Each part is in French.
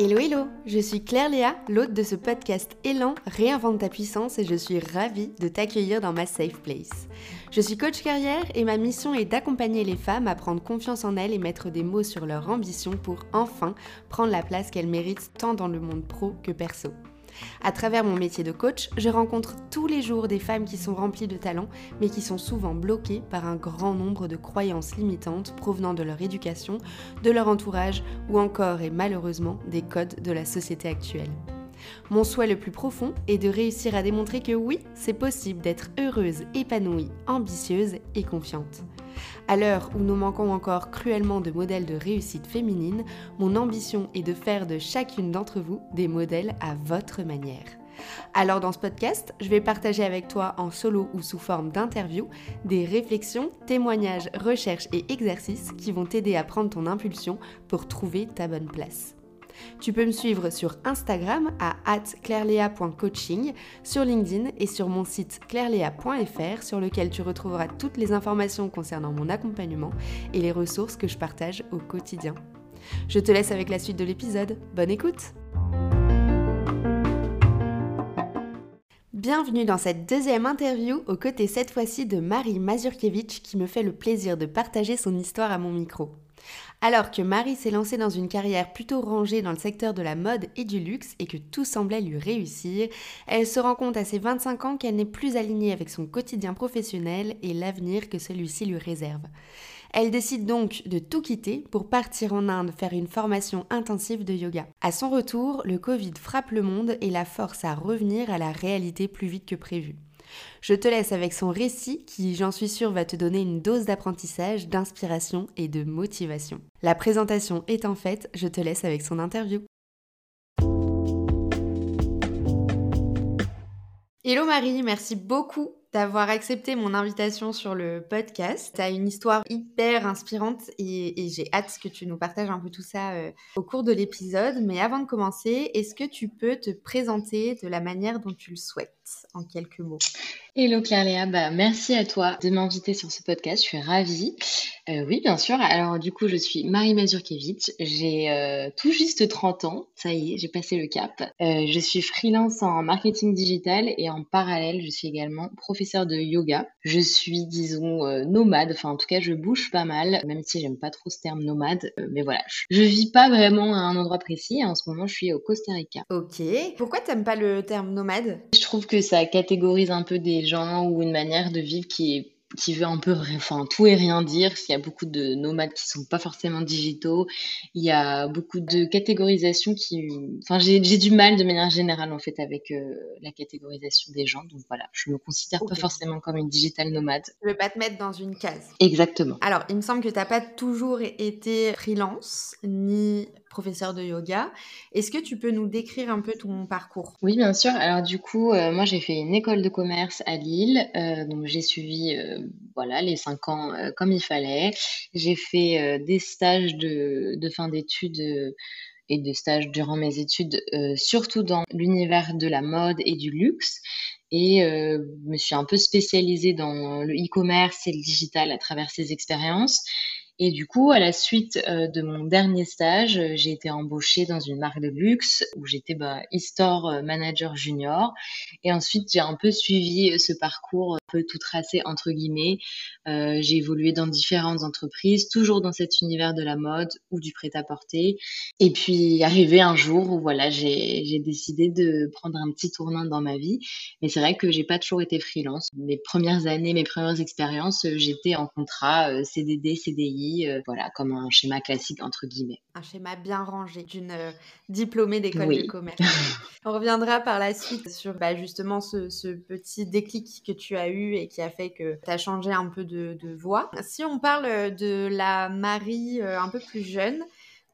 Hello hello, je suis Claire Léa, l'hôte de ce podcast Élan Réinvente ta puissance et je suis ravie de t'accueillir dans ma safe place. Je suis coach carrière et ma mission est d'accompagner les femmes à prendre confiance en elles et mettre des mots sur leur ambition pour enfin prendre la place qu'elles méritent tant dans le monde pro que perso. À travers mon métier de coach, je rencontre tous les jours des femmes qui sont remplies de talent, mais qui sont souvent bloquées par un grand nombre de croyances limitantes provenant de leur éducation, de leur entourage ou encore et malheureusement des codes de la société actuelle. Mon souhait le plus profond est de réussir à démontrer que oui, c'est possible d'être heureuse, épanouie, ambitieuse et confiante. À l'heure où nous manquons encore cruellement de modèles de réussite féminine, mon ambition est de faire de chacune d'entre vous des modèles à votre manière. Alors dans ce podcast, je vais partager avec toi en solo ou sous forme d'interview des réflexions, témoignages, recherches et exercices qui vont t'aider à prendre ton impulsion pour trouver ta bonne place. Tu peux me suivre sur Instagram à clairlea.coaching, sur LinkedIn et sur mon site clairlea.fr sur lequel tu retrouveras toutes les informations concernant mon accompagnement et les ressources que je partage au quotidien. Je te laisse avec la suite de l'épisode. Bonne écoute Bienvenue dans cette deuxième interview aux côtés cette fois-ci de Marie Mazurkiewicz qui me fait le plaisir de partager son histoire à mon micro. Alors que Marie s'est lancée dans une carrière plutôt rangée dans le secteur de la mode et du luxe et que tout semblait lui réussir, elle se rend compte à ses 25 ans qu'elle n'est plus alignée avec son quotidien professionnel et l'avenir que celui-ci lui réserve. Elle décide donc de tout quitter pour partir en Inde faire une formation intensive de yoga. À son retour, le Covid frappe le monde et la force à revenir à la réalité plus vite que prévu. Je te laisse avec son récit qui, j'en suis sûre, va te donner une dose d'apprentissage, d'inspiration et de motivation. La présentation étant faite, je te laisse avec son interview. Hello Marie, merci beaucoup d'avoir accepté mon invitation sur le podcast. Tu as une histoire hyper inspirante et, j'ai hâte que tu nous partages un peu tout ça euh, au cours de l'épisode. Mais avant de commencer, est-ce que tu peux te présenter de la manière dont tu le souhaites? En quelques mots Hello Claire-Léa, bah, merci à toi de m'inviter sur ce podcast, je suis ravie. Euh, oui, bien sûr. Alors du coup, je suis Marie Mazurkiewicz, j'ai euh, tout juste 30 ans, ça y est, j'ai passé le cap. Euh, je suis freelance en marketing digital et en parallèle, je suis également professeur de yoga. Je suis, disons, nomade, enfin en tout cas, je bouge pas mal, même si j'aime pas trop ce terme nomade, mais voilà, je, vis pas vraiment à un endroit précis. En ce moment, je suis au Costa Rica. Ok. Pourquoi t'aimes pas le terme nomade? Je trouve que ça catégorise un peu des gens ou une manière de vivre qui est qui veut un peu enfin tout et rien dire. Il y a beaucoup de nomades qui sont pas forcément digitaux. Il y a beaucoup de catégorisation qui enfin j'ai du mal de manière générale en fait avec euh, la catégorisation des gens. Donc voilà, je me considère pas forcément comme une digital nomade. Je veux pas te mettre dans une case? Exactement. Alors, il me semble que tu n'as pas toujours été freelance ni professeur de yoga. Est-ce que tu peux nous décrire un peu ton parcours? Oui, bien sûr. Alors du coup, euh, moi j'ai fait une école de commerce à Lille, euh, donc j'ai suivi voilà les cinq ans comme il fallait. J'ai fait des stages de, fin d'études et des stages durant mes études, surtout dans l'univers de la mode et du luxe. Et euh, me suis un peu spécialisée dans le e-commerce et le digital à travers ces expériences. Et du coup, à la suite euh, de mon dernier stage, euh, j'ai été embauchée dans une marque de luxe où j'étais bah, e-store euh, manager junior. Et ensuite, j'ai un peu suivi ce parcours un peu tout tracé entre guillemets. J'ai évolué dans différentes entreprises, toujours dans cet univers de la mode ou du prêt-à-porter. Et puis, arrivé un jour où voilà, j'ai décidé de prendre un petit tournant dans ma vie. Mais c'est vrai que j'ai pas toujours été freelance. Mes premières années, mes premières expériences, j'étais en contrat CDD, CDI euh, voilà, comme un schéma classique entre guillemets. Un schéma bien rangé d'une euh, diplômée d'école de commerce. On reviendra par la suite sur bah, justement ce, petit déclic que tu as eu et qui a fait que tu as changé un peu de, de voix. Si on parle de la Marie euh, un peu plus jeune,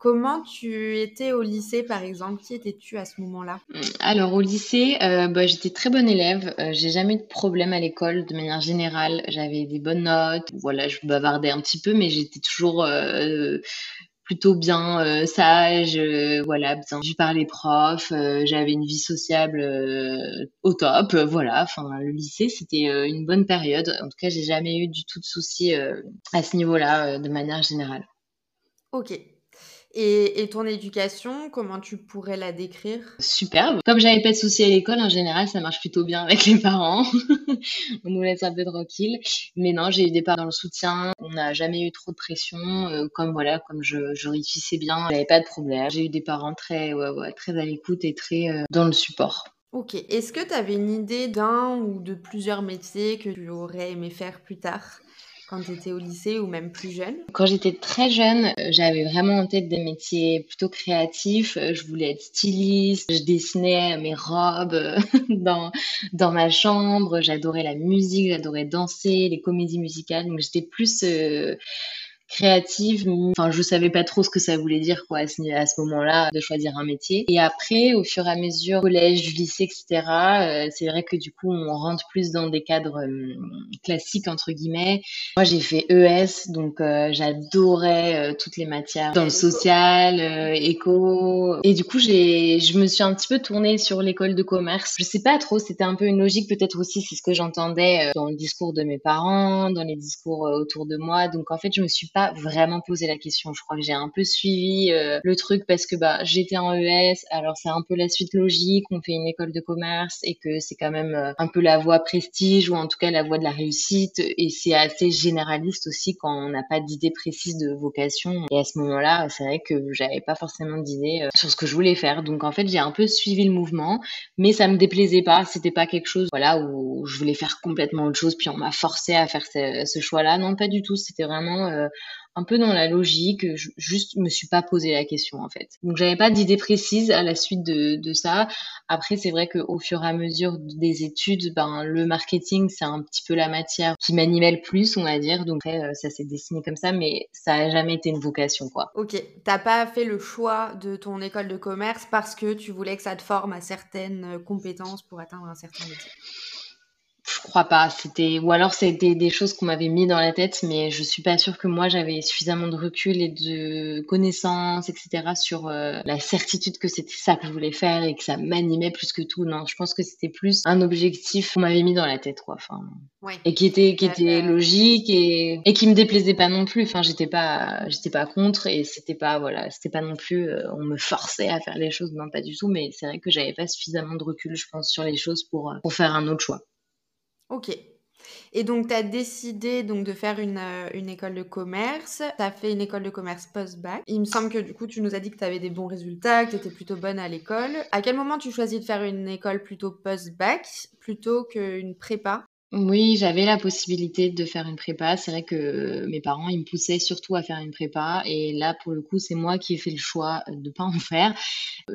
Comment tu étais au lycée, par exemple? Qui étais-tu à ce moment-là? Alors, au lycée, euh, bah, j'étais très bonne élève. Euh, j'ai jamais eu de problème à l'école de manière générale. J'avais des bonnes notes. Voilà, je bavardais un petit peu, mais j'étais toujours. Euh, plutôt bien sage, voilà, bien vu par les profs. J'avais une vie sociable au top, voilà. Enfin, le lycée, c'était une bonne période. En tout cas, j'ai jamais eu du tout de soucis à ce niveau-là, de manière générale. Ok, et, ton éducation, comment tu pourrais la décrire? Superbe. Comme j'avais pas de soucis à l'école, en général, ça marche plutôt bien avec les parents. on nous laisse un peu tranquille. Mais non, j'ai eu des parents dans le soutien. On n'a jamais eu trop de pression. Euh, comme voilà, comme je, je réussissais bien, j'avais pas de problème. J'ai eu des parents très, ouais, ouais, très à l'écoute et très euh, dans le support. Ok. Est-ce que tu avais une idée d'un ou de plusieurs métiers que tu aurais aimé faire plus tard? Quand tu au lycée ou même plus jeune Quand j'étais très jeune, euh, j'avais vraiment en tête des métiers plutôt créatifs. Euh, je voulais être styliste, je dessinais mes robes euh, dans, dans ma chambre, j'adorais la musique, j'adorais danser, les comédies musicales. Donc j'étais plus créative. Enfin, je savais pas trop ce que ça voulait dire, quoi, à ce, moment-là, de choisir un métier. Et après, au fur et à mesure, collège, lycée, etc., euh, c'est vrai que du coup, on rentre plus dans des cadres euh, classiques, entre guillemets. Moi, j'ai fait ES, donc euh, j'adorais toutes les matières dans le social, éco. Et du coup, j'ai, je me suis un petit peu tournée sur l'école de commerce. Je sais pas trop, c'était un peu une logique, peut-être aussi, c'est ce que j'entendais dans le discours de mes parents, dans les discours autour de moi. Donc, en fait, je me suis pas vraiment posé la question. Je crois que j'ai un peu suivi euh, le truc parce que bah j'étais en ES, alors c'est un peu la suite logique. On fait une école de commerce et que c'est quand même euh, un peu la voie prestige ou en tout cas la voie de la réussite. Et c'est assez généraliste aussi quand on n'a pas d'idée précise de vocation. Et à ce moment-là, c'est vrai que j'avais pas forcément d'idée euh, sur ce que je voulais faire. Donc en fait, j'ai un peu suivi le mouvement, mais ça me déplaisait pas. C'était pas quelque chose, voilà, où je voulais faire complètement autre chose. Puis on m'a forcé à faire ce choix-là. Non, pas du tout. C'était vraiment un peu dans la logique, je juste me suis pas posé la question en fait. Donc j'avais pas d'idée précise à la suite de, de ça. Après c'est vrai qu'au fur et à mesure des études, ben le marketing c'est un petit peu la matière qui m'animait le plus, on va dire. Donc après, euh, ça s'est dessiné comme ça, mais ça a jamais été une vocation quoi. Ok, t'as pas fait le choix de ton école de commerce parce que tu voulais que ça te forme à certaines compétences pour atteindre un certain métier? Je crois pas. C'était ou alors c'était des choses qu'on m'avait mis dans la tête, mais je suis pas sûre que moi j'avais suffisamment de recul et de connaissances, etc. sur euh, la certitude que c'était ça que je voulais faire et que ça m'animait plus que tout. Non, je pense que c'était plus un objectif qu'on m'avait mis dans la tête, quoi. Enfin, et qui était qui était logique et et qui me déplaisait pas non plus. Enfin, j'étais pas j'étais pas contre et c'était pas voilà, c'était pas non plus euh, on me forçait à faire les choses, non pas du tout. Mais c'est vrai que j'avais pas suffisamment de recul, je pense, sur les choses pour euh, pour faire un autre choix. Ok. Et donc, tu as décidé donc, de faire une, euh, une école de commerce. Tu as fait une école de commerce post-bac. Il me semble que du coup, tu nous as dit que tu avais des bons résultats, que tu étais plutôt bonne à l'école. À quel moment tu choisis de faire une école plutôt post-bac plutôt qu'une prépa? Oui, j'avais la possibilité de faire une prépa. C'est vrai que mes parents, ils me poussaient surtout à faire une prépa. Et là, pour le coup, c'est moi qui ai fait le choix de pas en faire.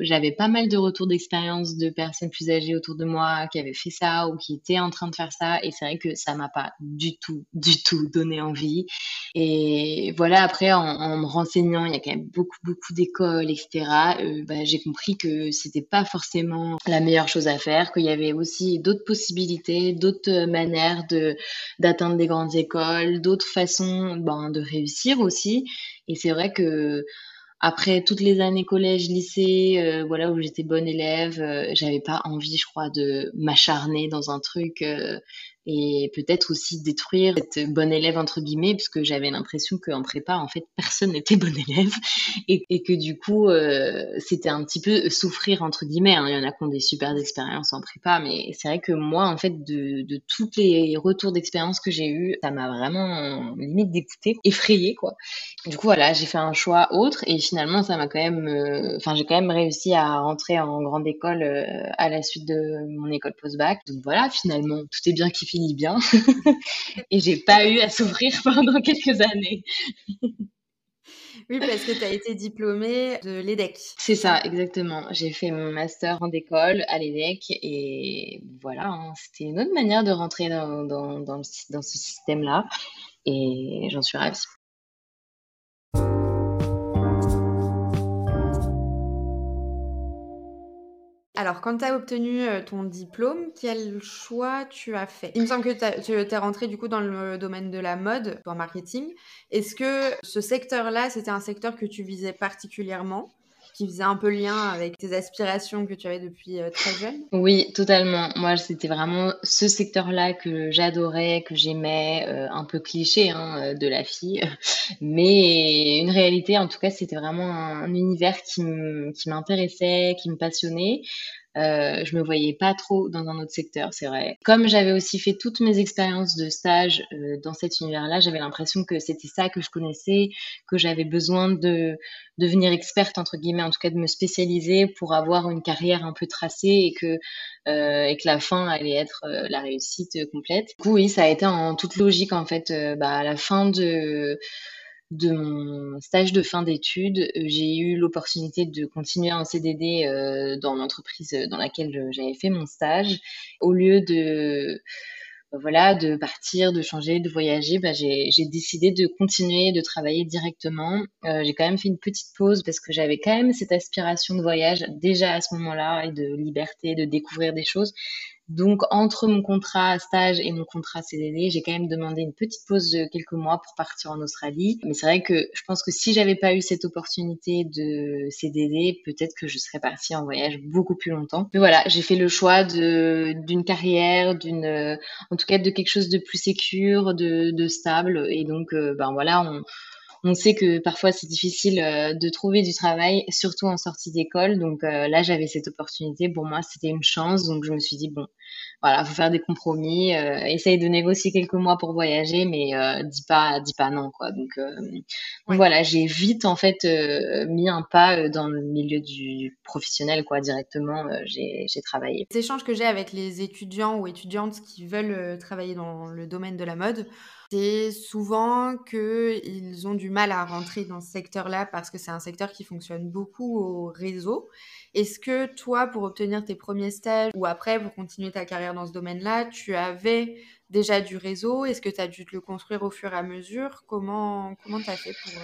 J'avais pas mal de retours d'expérience de personnes plus âgées autour de moi qui avaient fait ça ou qui étaient en train de faire ça. Et c'est vrai que ça m'a pas du tout, du tout donné envie. Et voilà, après, en, me renseignant, il y a quand même beaucoup, beaucoup d'écoles, etc. Euh, bah, j'ai compris que c'était pas forcément la meilleure chose à faire, qu'il y avait aussi d'autres possibilités, d'autres manières de d'atteindre des grandes écoles, d'autres façons ben, de réussir aussi. Et c'est vrai que après toutes les années collège, lycée, euh, voilà où j'étais bonne élève, euh, j'avais pas envie, je crois, de m'acharner dans un truc euh, et peut-être aussi détruire cette bonne élève entre guillemets puisque j'avais l'impression qu'en prépa en fait personne n'était bon élève et, que du coup euh, c'était un petit peu souffrir entre guillemets hein. il y en a qui ont des super expériences en prépa mais c'est vrai que moi en fait de, de tous les retours d'expérience que j'ai eu ça m'a vraiment limite dégoûté effrayé quoi du coup voilà j'ai fait un choix autre et finalement ça m'a quand même euh, enfin j'ai quand même réussi à rentrer en grande école euh, à la suite de mon école post-bac donc voilà finalement tout est bien qui bien. et j'ai pas eu à souffrir pendant quelques années. Oui, parce que tu as été diplômée de l'EDEC. C'est ça, exactement. J'ai fait mon master en école à l'EDEC et voilà, hein, c'était une autre manière de rentrer dans, dans, dans ce système-là et j'en suis ravie. Alors, quand tu as obtenu euh, ton diplôme, quel choix tu as fait? Il me semble que tu es rentré du coup dans le domaine de la mode, en marketing. Est-ce que ce secteur-là, c'était un secteur que tu visais particulièrement? Qui faisait un peu lien avec tes aspirations que tu avais depuis euh, très jeune? Oui, totalement. Moi, c'était vraiment ce secteur-là que j'adorais, que j'aimais, euh, un peu cliché hein, de la fille, mais une réalité, en tout cas, c'était vraiment un, univers qui m'intéressait, qui me passionnait. Euh, je me voyais pas trop dans un autre secteur, c'est vrai. Comme j'avais aussi fait toutes mes expériences de stage euh, dans cet univers-là, j'avais l'impression que c'était ça que je connaissais, que j'avais besoin de devenir experte entre guillemets, en tout cas de me spécialiser pour avoir une carrière un peu tracée et que euh, et que la fin allait être la réussite complète. Du coup, oui, ça a été en toute logique en fait. Bah, à la fin de de mon stage de fin d'études, euh, j'ai eu l'opportunité de continuer en CDD euh, dans l'entreprise dans laquelle j'avais fait mon stage. Au lieu de voilà, de partir, de changer, de voyager, bah, j'ai décidé de continuer de travailler directement. Euh, j'ai quand même fait une petite pause parce que j'avais quand même cette aspiration de voyage déjà à ce moment-là et de liberté, de découvrir des choses. Donc, entre mon contrat stage et mon contrat CDD, j'ai quand même demandé une petite pause de quelques mois pour partir en Australie. Mais c'est vrai que je pense que si j'avais pas eu cette opportunité de CDD, peut-être que je serais partie en voyage beaucoup plus longtemps. Mais voilà, j'ai fait le choix d'une carrière, d'une, en tout cas de quelque chose de plus sécure, de, de stable. Et donc, euh, ben voilà, on on sait que parfois c'est difficile euh, de trouver du travail, surtout en sortie d'école. Donc euh, là, j'avais cette opportunité. Pour moi, c'était une chance. Donc je me suis dit, bon, voilà, faut faire des compromis. Euh, essaye de négocier quelques mois pour voyager, mais dis pas, dis pas non, quoi. Donc, voilà, j'ai vite en fait mis un pas dans le milieu du professionnel, quoi. Directement, j'ai travaillé. Les échanges que j'ai avec les étudiants ou étudiantes qui veulent travailler dans le domaine de la mode, c'est souvent qu'ils ont du mal à rentrer dans ce secteur-là parce que c'est un secteur qui fonctionne beaucoup au réseau. Est-ce que toi, pour obtenir tes premiers stages ou après, pour continuer ta carrière dans ce domaine-là, tu avais déjà du réseau? Est-ce que tu as dû te le construire au fur et à mesure? Comment tu as fait pour...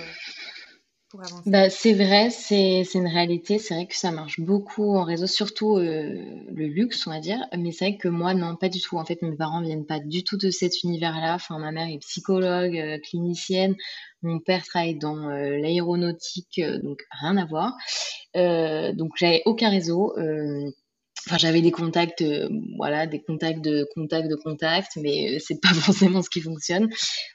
Bah, c'est vrai, c'est une réalité. C'est vrai que ça marche beaucoup en réseau, surtout euh, le luxe, on va dire. Mais c'est vrai que moi, non, pas du tout. En fait, mes parents viennent pas du tout de cet univers-là. Enfin, ma mère est psychologue, euh, clinicienne. Mon père travaille dans euh, l'aéronautique, donc rien à voir. donc, j'avais aucun réseau. Enfin, j'avais des contacts, euh, voilà, des contacts de contacts de contacts, mais euh, c'est pas forcément ce qui fonctionne.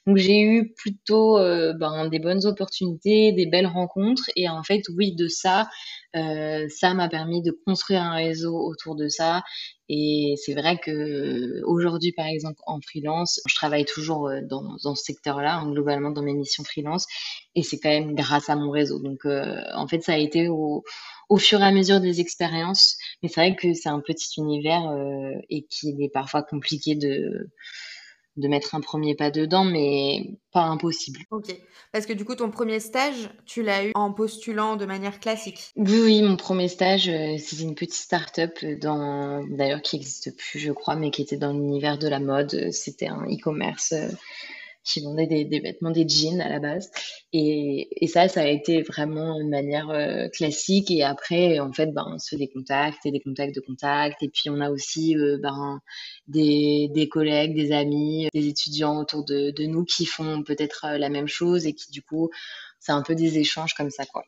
Donc j'ai eu plutôt euh, ben, des bonnes opportunités, des belles rencontres, et en fait, oui, de ça, ça m'a permis de construire un réseau autour de ça. Et c'est vrai que aujourd'hui, par exemple, en freelance, je travaille toujours dans, dans ce secteur-là, hein, globalement dans mes missions freelance, et c'est quand même grâce à mon réseau. Donc, en fait, ça a été au au fur et à mesure des expériences. Mais c'est vrai que c'est un petit univers euh, et qu'il est parfois compliqué de, de mettre un premier pas dedans, mais pas impossible. Ok. Parce que du coup, ton premier stage, tu l'as eu en postulant de manière classique Oui, oui, mon premier stage, euh, c'était une petite start-up, dans... d'ailleurs qui n'existe plus, je crois, mais qui était dans l'univers de la mode. C'était un e-commerce. Euh, qui vendaient des, des, vêtements, des jeans à la base. Et, et ça, ça a été vraiment une manière euh, classique. Et après, en fait, ben, on se fait des contacts et des contacts de contacts. Et puis, on a aussi euh, ben, des, des collègues, des amis, des étudiants autour de, de nous qui font peut-être euh, la même chose et qui, du coup, c'est un peu des échanges comme ça, quoi.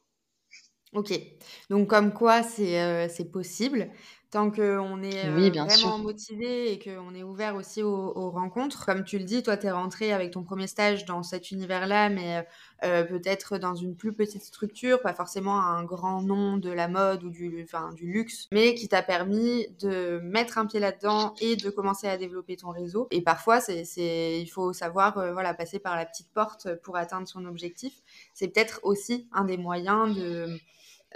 Ok, donc comme quoi c'est c'est possible. Tant qu'on est euh, vraiment motivé et qu'on est ouvert aussi aux, rencontres. Comme tu le dis, toi, tu es rentré avec ton premier stage dans cet univers-là, mais euh, euh, peut-être dans une plus petite structure, pas forcément un grand nom de la mode ou du, luxe, mais qui t'a permis de mettre un pied là-dedans et de commencer à développer ton réseau. Et parfois, c'est, c'est, il faut savoir voilà, passer par la petite porte pour atteindre son objectif. C'est peut-être aussi un des moyens de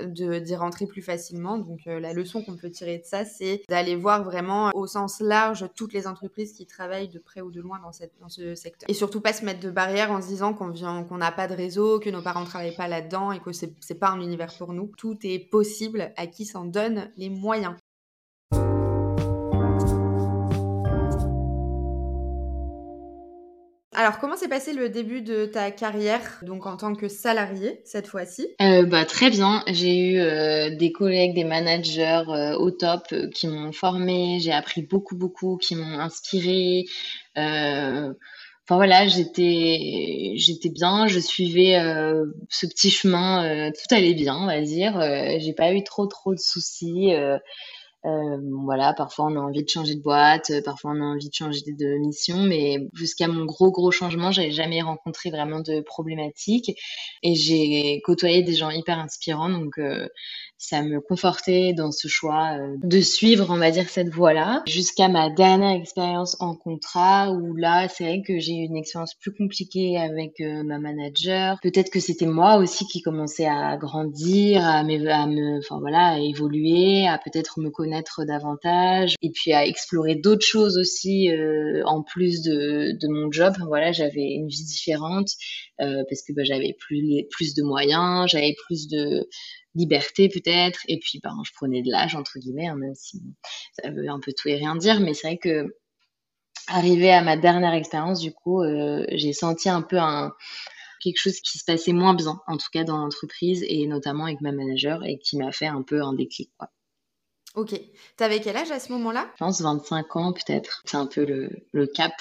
d'y rentrer plus facilement. Donc euh, la leçon qu'on peut tirer de ça, c'est d'aller voir vraiment au sens large toutes les entreprises qui travaillent de près ou de loin dans, ce secteur. Et surtout pas se mettre de barrières en se disant qu'on vient, qu'on n'a pas de réseau, que nos parents ne travaillent pas là-dedans et que c'est, c'est pas un univers pour nous. Tout est possible à qui s'en donne les moyens. Alors, comment s'est passé le début de ta carrière, donc en tant que salarié cette fois-ci? Euh, bah, Très bien. J'ai eu euh, des collègues, des managers euh, au top qui m'ont formé. J'ai appris beaucoup, beaucoup, qui m'ont inspiré. Enfin voilà, j'étais bien, je suivais ce petit chemin, tout allait bien, on va dire. j'ai pas eu trop trop de soucis. Euh, voilà, parfois on a envie de changer de boîte, euh, parfois on a envie de changer de mission, mais jusqu'à mon gros gros changement, j'avais jamais rencontré vraiment de problématiques. Et j'ai côtoyé des gens hyper inspirants, donc euh, ça me confortait dans ce choix euh, de suivre, on va dire, cette voie-là, jusqu'à ma dernière expérience en contrat, où là, c'est vrai que j'ai eu une expérience plus compliquée avec euh, ma manager. Peut-être que c'était moi aussi qui commençais à grandir, à, à me, enfin voilà, à évoluer, à peut-être me connaître davantage, et puis à explorer d'autres choses aussi euh, en plus de, de mon job. Voilà, j'avais une vie différente parce que bah, j'avais plus plus de moyens, j'avais plus de liberté peut-être, et puis ben, je prenais de l'âge, entre guillemets, hein, même si ça veut un peu tout et rien dire, mais c'est vrai que arrivé à ma dernière expérience, du coup, euh, j'ai senti un peu un, quelque chose qui se passait moins bien, en tout cas dans l'entreprise, et notamment avec ma manager, et qui m'a fait un peu un déclic. Ok. T'avais quel âge à ce moment-là? Je pense 25 ans peut-être. C'est un peu le, le cap.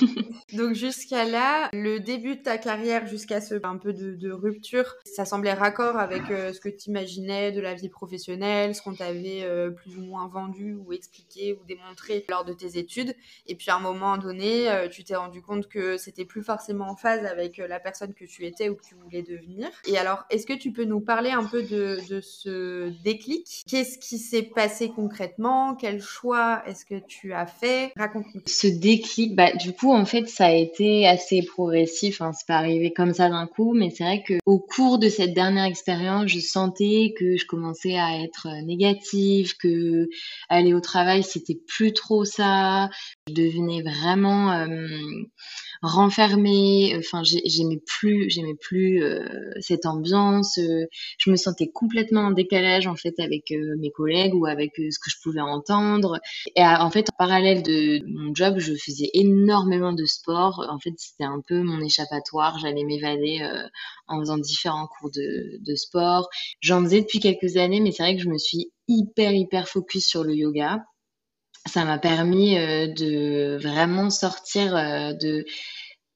Donc jusqu'à là, le début de ta carrière, jusqu'à ce un peu de, rupture, ça semblait raccord avec euh, ce que tu imaginais de la vie professionnelle, ce qu'on t'avait euh, plus ou moins vendu ou expliqué ou démontré lors de tes études. Et puis à un moment donné, euh, tu t'es rendu compte que c'était plus forcément en phase avec la personne que tu étais ou que tu voulais devenir. Et alors, est-ce que tu peux nous parler un peu de, de ce déclic? Qu'est-ce qui s'est passé concrètement? Quel choix est-ce que tu as fait? Raconte-nous. Ce déclic, bah, du coup, en fait, ça a été assez progressif. Hein. C'est pas arrivé comme ça d'un coup, mais c'est vrai que au cours de cette dernière expérience, je sentais que je commençais à être négative, que aller au travail, c'était plus trop ça. Je devenais vraiment euh, renfermée. Enfin, j'aimais plus, j'aimais plus euh, cette ambiance. je me sentais complètement en décalage en fait avec euh, mes collègues ou avec ce que je pouvais entendre. Et en fait, en parallèle de mon job, je faisais énormément de sport. En fait, c'était un peu mon échappatoire. J'allais m'évader en faisant différents cours de, de sport. J'en faisais depuis quelques années, mais c'est vrai que je me suis hyper hyper focus sur le yoga ça m'a permis euh, de vraiment sortir euh, de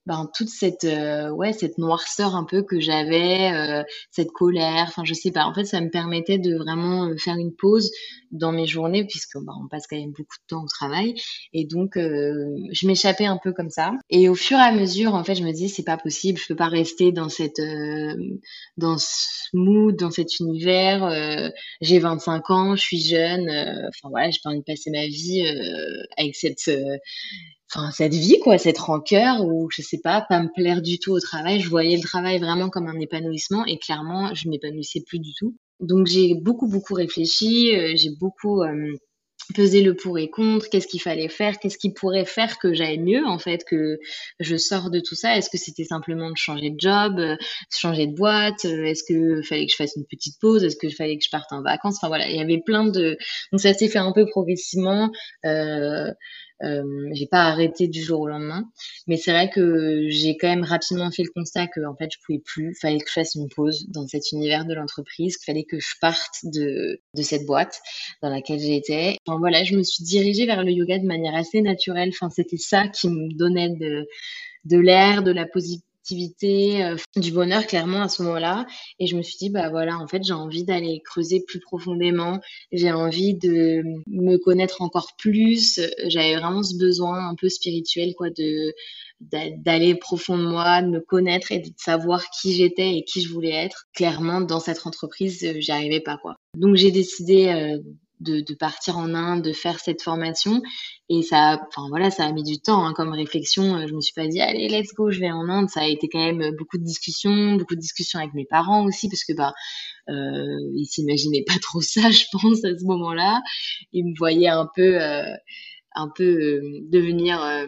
ben, toute cette euh, ouais cette noirceur un peu que j'avais euh, cette colère enfin je sais pas. En fait ça me permettait de vraiment euh, faire une pause dans mes journées puisque ben, on passe quand même beaucoup de temps au travail. Et donc je m'échappais un peu comme ça. Et au fur et à mesure en fait je me disais c'est pas possible je peux pas rester dans cette dans ce mood dans cet univers j'ai 25 ans je suis jeune enfin voilà j'ai pas envie de passer ma vie avec cette enfin cette vie quoi, cette rancœur ou je sais pas, pas me plaire du tout au travail. Je voyais le travail vraiment comme un épanouissement et clairement je m'épanouissais plus du tout. Donc j'ai beaucoup beaucoup réfléchi, euh, j'ai beaucoup euh, pesé le pour et contre, qu'est-ce qu'il fallait faire, qu'est-ce qui pourrait faire que j'aille mieux en fait, que je sors de tout ça? Est-ce que c'était simplement de changer de job, euh, changer de boîte, est-ce que fallait que je fasse une petite pause, est-ce que fallait que je parte en vacances? Enfin voilà, il y avait plein de donc ça s'est fait un peu progressivement. Euh, j'ai pas arrêté du jour au lendemain, mais c'est vrai que j'ai quand même rapidement fait le constat que en fait je pouvais plus, fallait que je fasse une pause dans cet univers de l'entreprise, qu'il fallait que je parte de de cette boîte dans laquelle j'étais. Enfin voilà, je me suis dirigée vers le yoga de manière assez naturelle. Enfin c'était ça qui me donnait de de l'air, de la euh, du bonheur clairement à ce moment-là. Et je me suis dit, bah voilà, en fait, j'ai envie d'aller creuser plus profondément. J'ai envie de me connaître encore plus. J'avais vraiment ce besoin un peu spirituel, quoi, de d'aller profond de moi, de me connaître et de savoir qui j'étais et qui je voulais être. Clairement, dans cette entreprise, euh, j'y arrivais pas, quoi. Donc j'ai décidé euh, de, partir en Inde, de faire cette formation. Et ça, enfin voilà, ça a mis du temps hein, comme réflexion. Je me suis pas dit allez let's go, je vais en Inde. Ça a été quand même beaucoup de discussions, beaucoup de discussions avec mes parents aussi parce que bah euh, ils s'imaginaient pas trop ça, je pense à ce moment-là. Ils me voyaient un peu, euh, un peu euh, devenir euh,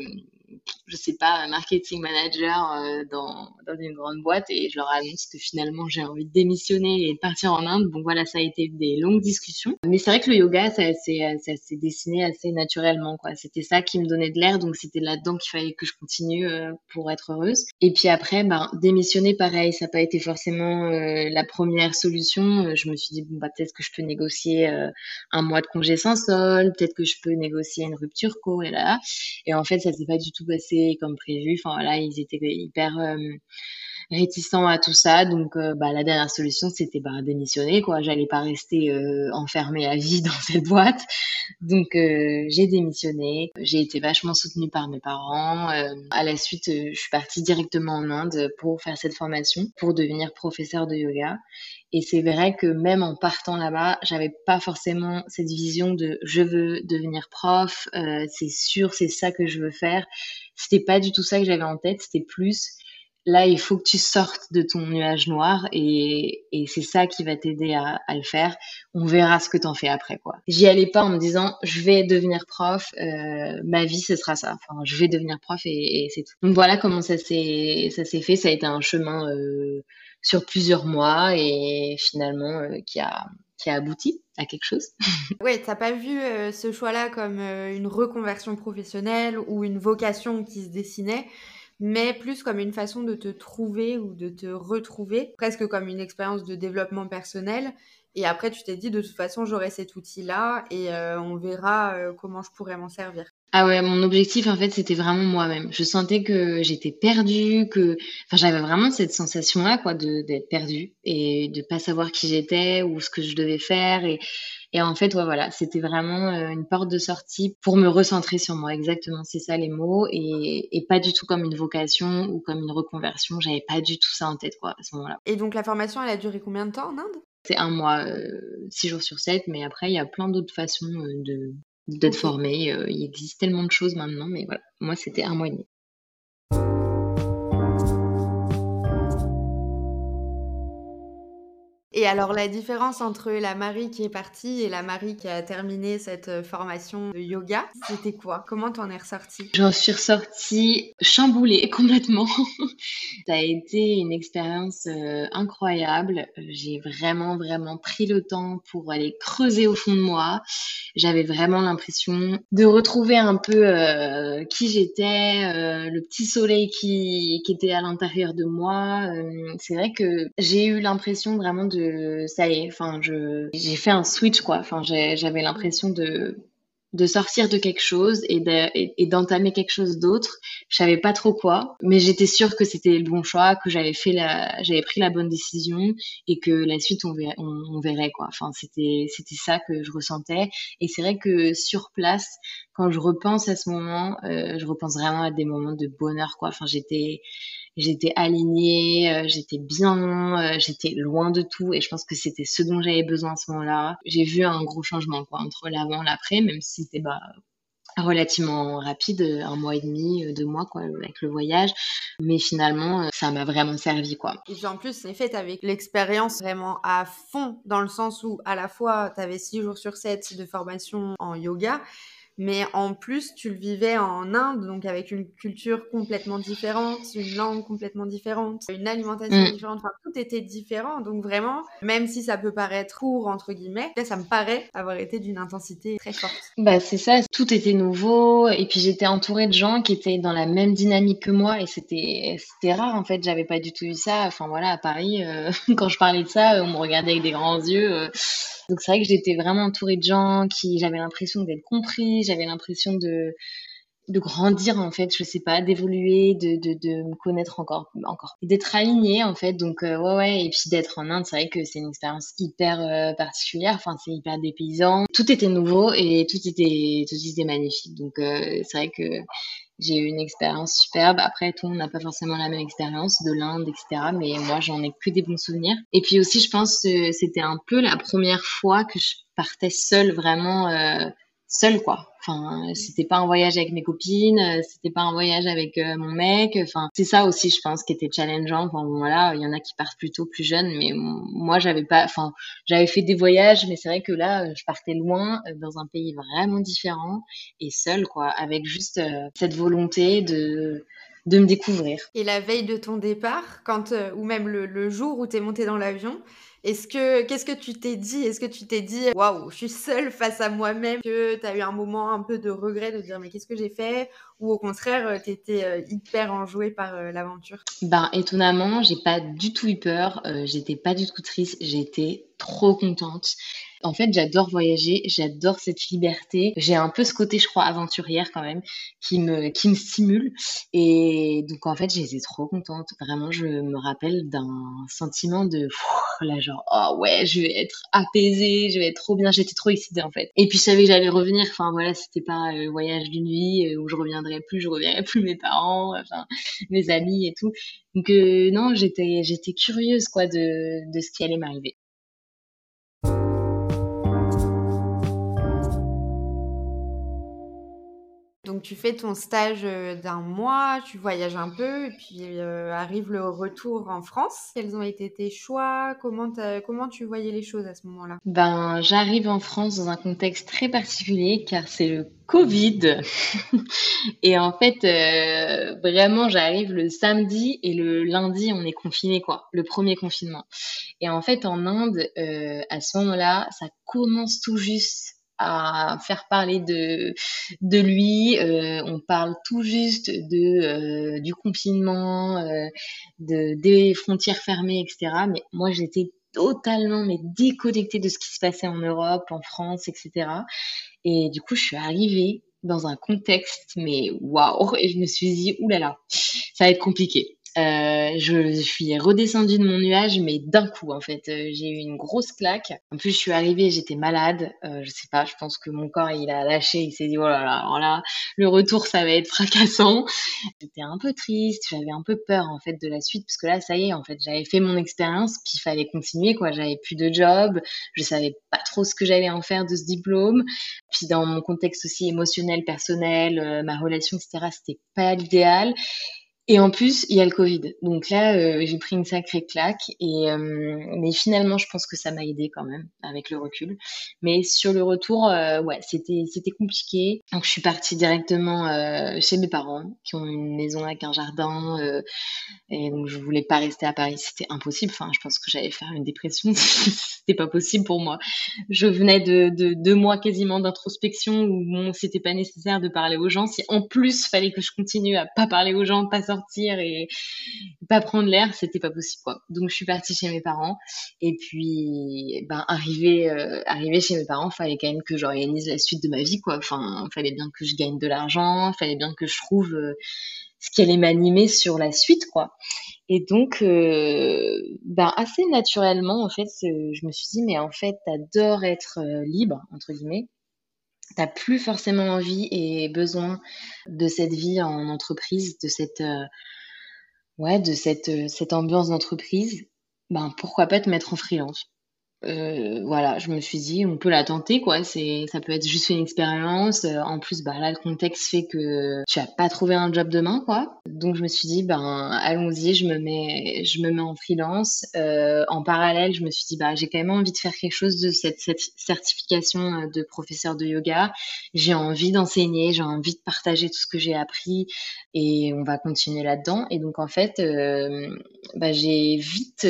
je sais pas, marketing manager euh, dans, dans une grande boîte et je leur annonce que finalement j'ai envie de démissionner et de partir en Inde. Bon voilà, ça a été des longues discussions. Mais c'est vrai que le yoga, ça, s'est dessiné assez naturellement, quoi. C'était ça qui me donnait de l'air, donc c'était là-dedans qu'il fallait que je continue euh, pour être heureuse. Et puis après, ben, démissionner, pareil, ça n'a pas été forcément euh, la première solution. Je me suis dit, bon, bah, peut-être que je peux négocier un mois de congé sans sol, peut-être que je peux négocier une rupture co et là. Et en fait, ça s'est pas du tout passé comme prévu. Enfin voilà, ils étaient hyper euh, réticents à tout ça. Donc euh, bah, la dernière solution, c'était bah, démissionner. quoi. J'allais pas rester euh, enfermée à vie dans cette boîte. Donc j'ai démissionné. J'ai été vachement soutenue par mes parents. à la suite, je suis partie directement en Inde pour faire cette formation, pour devenir professeur de yoga. Et c'est vrai que même en partant là-bas, j'avais pas forcément cette vision de je veux devenir prof, euh, c'est sûr, c'est ça que je veux faire. C'était pas du tout ça que j'avais en tête. C'était plus là, il faut que tu sortes de ton nuage noir et, c'est ça qui va t'aider à, le faire. On verra ce que t'en fais après, quoi. J'y allais pas en me disant je vais devenir prof, euh, ma vie ce sera ça. Enfin, je vais devenir prof et, c'est tout. Donc voilà comment ça s'est fait. Ça a été un chemin. Euh, sur plusieurs mois et finalement euh, qui a qui a abouti à quelque chose. oui, t'as pas vu ce choix-là comme une reconversion professionnelle ou une vocation qui se dessinait, mais plus comme une façon de te trouver ou de te retrouver, presque comme une expérience de développement personnel. Et après, tu t'es dit, de toute façon, j'aurai cet outil-là et on verra comment je pourrais m'en servir. Ah ouais, mon objectif en fait c'était vraiment moi-même. Je sentais que j'étais perdue, que enfin j'avais vraiment cette sensation là quoi de d'être perdue et de pas savoir qui j'étais ou ce que je devais faire et et en fait ouais voilà, c'était vraiment euh, une porte de sortie pour me recentrer sur moi exactement, c'est ça les mots et et pas du tout comme une vocation ou comme une reconversion, j'avais pas du tout ça en tête quoi à ce moment-là. Et donc la formation elle a duré combien de temps en Inde? C'est un mois, euh, six jours sur sept, mais après, il y a plein d'autres façons euh, de, d'être formé. Euh, il existe tellement de choses maintenant, mais voilà, moi c'était un mois. Et alors la différence entre la Marie qui est partie et la Marie qui a terminé cette euh, formation de yoga, c'était quoi? Comment t'en es ressortie? J'en suis ressortie chamboulée complètement. Ça a été une expérience euh, incroyable. J'ai vraiment vraiment pris le temps pour aller creuser au fond de moi. J'avais vraiment l'impression de retrouver un peu euh, qui j'étais, le petit soleil qui, qui était à l'intérieur de moi. C'est vrai que j'ai eu l'impression vraiment de ça y est, enfin, je, j'ai fait un switch, quoi. Enfin, j'avais l'impression de, de sortir de quelque chose et, d'entamer quelque chose d'autre. Je savais pas trop quoi, mais j'étais sûre que c'était le bon choix, que j'avais fait la, j'avais pris la bonne décision et que la suite on verrait, on, verrait quoi. Enfin, c'était, c'était ça que je ressentais. Et c'est vrai que sur place, quand je repense à ce moment, euh, je repense vraiment à des moments de bonheur quoi. Enfin, j'étais, j'étais alignée, euh, j'étais bien, euh, j'étais loin de tout et je pense que c'était ce dont j'avais besoin à ce moment-là. J'ai vu un gros changement quoi entre l'avant et l'après, même si c'était bah, relativement rapide, un mois et demi, euh, deux mois quoi, avec le voyage. Mais finalement, ça m'a vraiment servi quoi. Et puis en plus, en effet, avec l'expérience vraiment à fond, dans le sens où à la fois, tu avais six jours sur sept de formation en yoga, mais en plus tu le vivais en Inde, donc avec une culture complètement différente, une langue complètement différente, une alimentation mm. différente, enfin était différent, donc vraiment, même si ça peut paraître court entre guillemets, ça me paraît avoir été d'une intensité très forte. Bah c'est ça, tout était nouveau, et puis j'étais entourée de gens qui étaient dans la même dynamique que moi, et c'était rare en fait, j'avais pas du tout eu ça, enfin voilà, à Paris, euh, quand je parlais de ça, on me regardait avec des grands yeux. Euh, donc c'est vrai que j'étais vraiment entourée de gens qui, j'avais l'impression d'être compris, j'avais l'impression de de grandir en fait, je sais pas, d'évoluer, de, de, de me connaître encore, encore, d'être alignée en fait. Donc euh, ouais ouais, et puis d'être en Inde, c'est vrai que c'est une expérience hyper euh, particulière. Enfin, c'est hyper dépaysant. Tout était nouveau et tout était tout était magnifique. Donc euh, c'est vrai que j'ai eu une expérience superbe. Après, tout le monde n'a pas forcément la même expérience de l'Inde, etc. Mais moi, j'en ai que des bons souvenirs. Et puis aussi, je pense que c'était un peu la première fois que je partais seule vraiment seule quoi. Enfin, c'était pas un voyage avec mes copines, euh, c'était pas un voyage avec euh, mon mec. Enfin, c'est ça aussi, je pense, qui était challengeant. Enfin, voilà, il y en a qui partent plutôt plus jeunes, mais moi, j'avais pas. Enfin, j'avais fait des voyages, mais c'est vrai que là, je partais loin, euh, dans un pays vraiment différent et seule, quoi, avec juste cette volonté de de me découvrir. Et la veille de ton départ, quand ou même le, le jour où tu es monté dans l'avion, est-ce que qu'est-ce que tu t'es dit? Est-ce que tu t'es dit waouh, je suis seule face à moi-même Que tu as eu un moment un peu de regret de dire mais qu'est-ce que j'ai fait? Ou au contraire, euh, tu étais euh, hyper enjouée par euh, l'aventure? Ben étonnamment, j'ai pas du tout eu peur, j'étais pas du tout triste, j'étais trop contente. En fait, j'adore voyager, j'adore cette liberté. J'ai un peu ce côté, je crois, aventurière quand même, qui me, qui me stimule. Et donc, en fait, j'étais trop contente. Vraiment, je me rappelle d'un sentiment de, là, genre, oh ouais, je vais être apaisée, je vais être trop bien. J'étais trop excitée, en fait. Et puis, je savais que j'allais revenir. Enfin, voilà, c'était pas le voyage d'une vie euh, où je reviendrai plus, je reverrai plus mes parents, enfin, mes amis et tout. Donc, euh, non, j'étais, j'étais curieuse, quoi, de, de ce qui allait m'arriver. Tu fais ton stage euh, d'un mois, tu voyages un peu, et puis euh, arrive le retour en France. Quels ont été tes choix? Comment, comment tu voyais les choses à ce moment-là? Ben, j'arrive en France dans un contexte très particulier car c'est le Covid. et en fait, euh, vraiment, j'arrive le samedi et le lundi, on est confiné, quoi. Le premier confinement. Et en fait, en Inde, à ce moment-là, ça commence tout juste à faire parler de, de lui. Euh, on parle tout juste de, euh, du confinement, euh, de, des frontières fermées, etc. Mais moi, j'étais totalement mais déconnectée de ce qui se passait en Europe, en France, etc. Et du coup, je suis arrivée dans un contexte, mais waouh, et je me suis dit, oulala, ça va être compliqué. Euh, je, suis redescendue de mon nuage, mais d'un coup, en fait, euh, j'ai eu une grosse claque. En plus, je suis arrivée, j'étais malade. Euh, je sais pas, je pense que mon corps, il a lâché. Il s'est dit, oh là là, alors là, le retour, ça va être fracassant. J'étais un peu triste, j'avais un peu peur, en fait, de la suite, parce que là, ça y est, en fait, j'avais fait mon expérience, puis il fallait continuer, quoi. J'avais plus de job, je savais pas trop ce que j'allais en faire de ce diplôme. Puis dans mon contexte aussi émotionnel, personnel, euh, ma relation, etc., c'était pas l'idéal. Et en plus, il y a le Covid. Donc là, euh, j'ai pris une sacrée claque. Et euh, mais finalement, je pense que ça m'a aidé quand même avec le recul. Mais sur le retour, euh, ouais, c'était c'était compliqué. Donc je suis partie directement chez mes parents qui ont une maison avec un jardin. et donc je voulais pas rester à Paris, c'était impossible. Enfin, je pense que j'allais faire une dépression. c'était pas possible pour moi. Je venais de, de deux mois quasiment d'introspection où bon, c'était pas nécessaire de parler aux gens. Si en plus fallait que je continue à pas parler aux gens, pas sortir et pas prendre l'air, c'était pas possible quoi. Donc je suis partie chez mes parents et puis ben arrivé euh, chez mes parents, fallait quand même que j'organise la suite de ma vie quoi. Enfin, fallait bien que je gagne de l'argent, fallait bien que je trouve euh, ce qui allait m'animer sur la suite quoi. Et donc, euh, ben assez naturellement, en fait, je me suis dit, mais en fait, t'adores être libre, entre guillemets t'as plus forcément envie et besoin de cette vie en entreprise, de cette euh, ouais, de cette, euh, cette ambiance d'entreprise, ben pourquoi pas te mettre en freelance euh, voilà, je me suis dit, on peut la tenter, quoi. C'est, ça peut être juste une expérience. Euh, en plus, bah là, le contexte fait que tu as pas trouvé un job demain, quoi. Donc, je me suis dit, ben, allons-y, je me mets, je me mets en freelance. Euh, en parallèle, je me suis dit, bah, j'ai quand même envie de faire quelque chose de cette, cette certification de professeur de yoga. J'ai envie d'enseigner, j'ai envie de partager tout ce que j'ai appris et on va continuer là-dedans. Et donc, en fait, bah, j'ai vite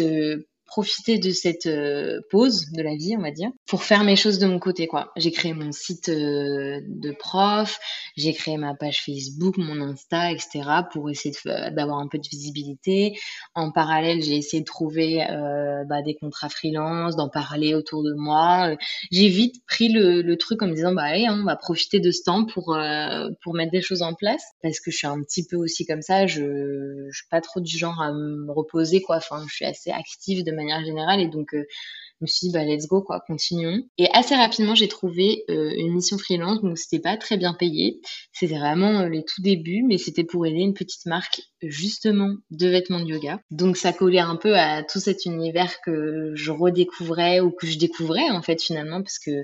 profiter de cette euh, pause de la vie, on va dire, pour faire mes choses de mon côté, quoi. J'ai créé mon site euh, de prof, j'ai créé ma page Facebook, mon Insta, etc., pour essayer d'avoir un peu de visibilité. En parallèle, j'ai essayé de trouver euh, bah, des contrats freelance, d'en parler autour de moi. J'ai vite pris le, truc en me disant, bah allez, hein, on va profiter de ce temps pour pour mettre des choses en place, parce que je suis un petit peu aussi comme ça. Je je suis pas trop du genre à me reposer, quoi. Enfin, je suis assez active de manière générale. Et donc, euh, je me suis dit, bah, let's go, quoi, continuons. Et assez rapidement, j'ai trouvé euh, une mission freelance, donc c'était pas très bien payé. C'était vraiment euh, les tout débuts, mais c'était pour aider une petite marque, justement, de vêtements de yoga. Donc ça collait un peu à tout cet univers que je redécouvrais ou que je découvrais, en fait, finalement, parce que